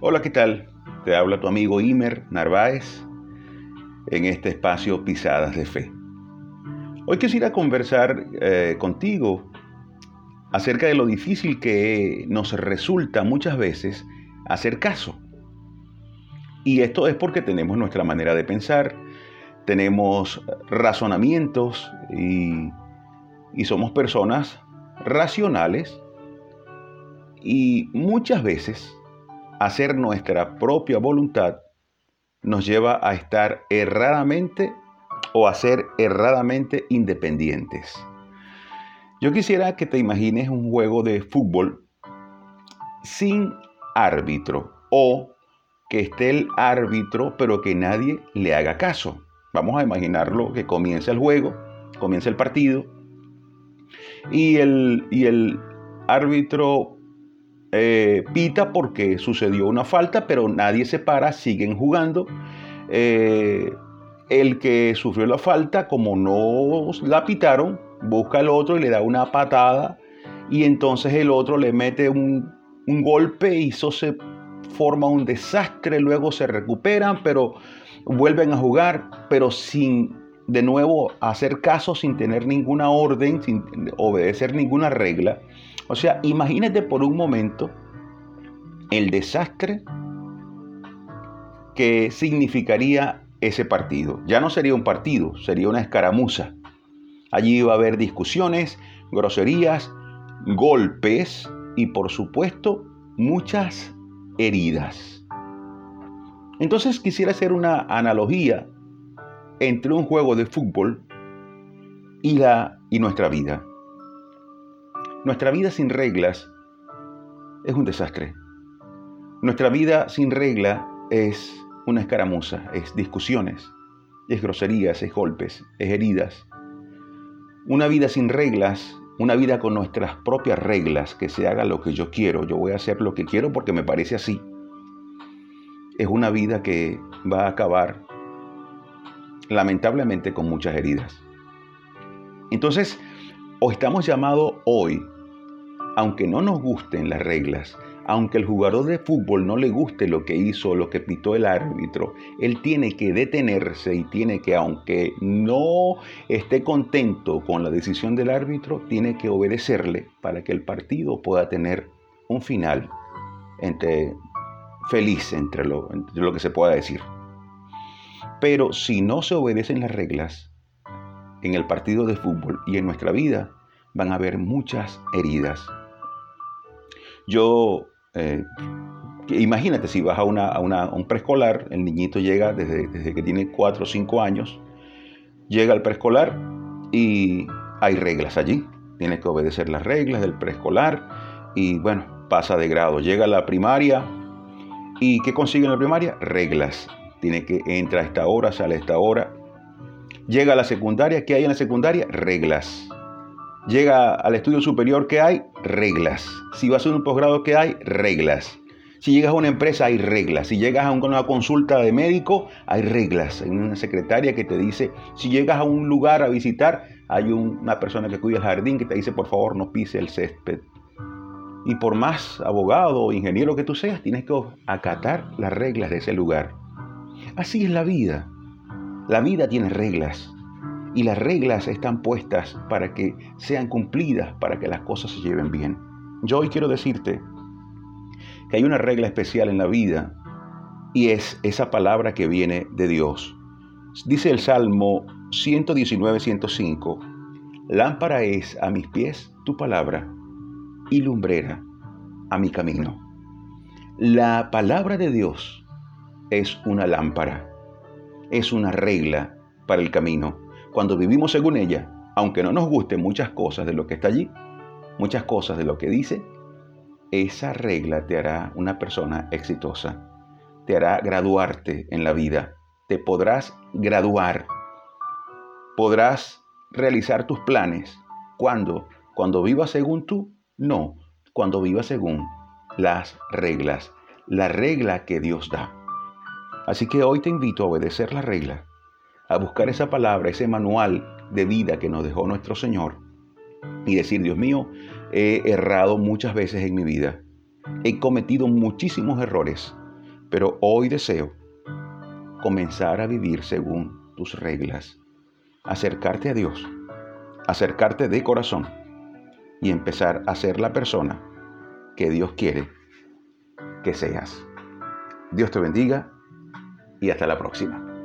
Hola, ¿qué tal? Te habla tu amigo Imer Narváez en este espacio Pisadas de Fe. Hoy quisiera conversar eh, contigo acerca de lo difícil que nos resulta muchas veces hacer caso. Y esto es porque tenemos nuestra manera de pensar, tenemos razonamientos y, y somos personas racionales y muchas veces hacer nuestra propia voluntad nos lleva a estar erradamente o a ser erradamente independientes. Yo quisiera que te imagines un juego de fútbol sin árbitro o que esté el árbitro pero que nadie le haga caso. Vamos a imaginarlo que comienza el juego, comienza el partido y el, y el árbitro eh, pita porque sucedió una falta, pero nadie se para, siguen jugando. Eh, el que sufrió la falta, como no la pitaron, busca al otro y le da una patada y entonces el otro le mete un, un golpe y eso se forma un desastre, luego se recuperan, pero vuelven a jugar, pero sin de nuevo hacer caso, sin tener ninguna orden, sin obedecer ninguna regla. O sea, imagínate por un momento el desastre que significaría ese partido. Ya no sería un partido, sería una escaramuza. Allí iba a haber discusiones, groserías, golpes y por supuesto muchas heridas. Entonces quisiera hacer una analogía entre un juego de fútbol y, la, y nuestra vida. Nuestra vida sin reglas es un desastre. Nuestra vida sin regla es una escaramuza, es discusiones, es groserías, es golpes, es heridas. Una vida sin reglas, una vida con nuestras propias reglas, que se haga lo que yo quiero, yo voy a hacer lo que quiero porque me parece así. Es una vida que va a acabar lamentablemente con muchas heridas. Entonces, o estamos llamados hoy, aunque no nos gusten las reglas, aunque el jugador de fútbol no le guste lo que hizo, lo que pitó el árbitro, él tiene que detenerse y tiene que, aunque no esté contento con la decisión del árbitro, tiene que obedecerle para que el partido pueda tener un final entre, feliz entre lo, entre lo que se pueda decir. Pero si no se obedecen las reglas en el partido de fútbol y en nuestra vida, van a haber muchas heridas. Yo, eh, imagínate si vas a, un preescolar, el niñito llega desde, desde que tiene 4 o 5 años, llega al preescolar y hay reglas allí. Tiene que obedecer las reglas del preescolar y bueno, pasa de grado. Llega a la primaria y ¿qué consigue en la primaria? Reglas tiene que entrar a esta hora, sale a esta hora. Llega a la secundaria, ¿qué hay en la secundaria? Reglas. Llega al estudio superior, ¿qué hay? Reglas. Si vas a un posgrado, ¿qué hay? Reglas. Si llegas a una empresa, hay reglas. Si llegas a una consulta de médico, hay reglas. Hay una secretaria que te dice, si llegas a un lugar a visitar, hay una persona que cuida el jardín que te dice, por favor, no pise el césped. Y por más abogado o ingeniero que tú seas, tienes que acatar las reglas de ese lugar. Así es la vida. La vida tiene reglas y las reglas están puestas para que sean cumplidas, para que las cosas se lleven bien. Yo hoy quiero decirte que hay una regla especial en la vida y es esa palabra que viene de Dios. Dice el Salmo 119, 105, lámpara es a mis pies tu palabra y lumbrera a mi camino. La palabra de Dios es una lámpara, es una regla para el camino. Cuando vivimos según ella, aunque no nos gusten muchas cosas de lo que está allí, muchas cosas de lo que dice, esa regla te hará una persona exitosa, te hará graduarte en la vida, te podrás graduar, podrás realizar tus planes. ¿Cuándo? Cuando vivas según tú, no, cuando vivas según las reglas, la regla que Dios da. Así que hoy te invito a obedecer la regla, a buscar esa palabra, ese manual de vida que nos dejó nuestro Señor y decir, Dios mío, he errado muchas veces en mi vida, he cometido muchísimos errores, pero hoy deseo comenzar a vivir según tus reglas, acercarte a Dios, acercarte de corazón y empezar a ser la persona que Dios quiere que seas. Dios te bendiga y hasta la próxima.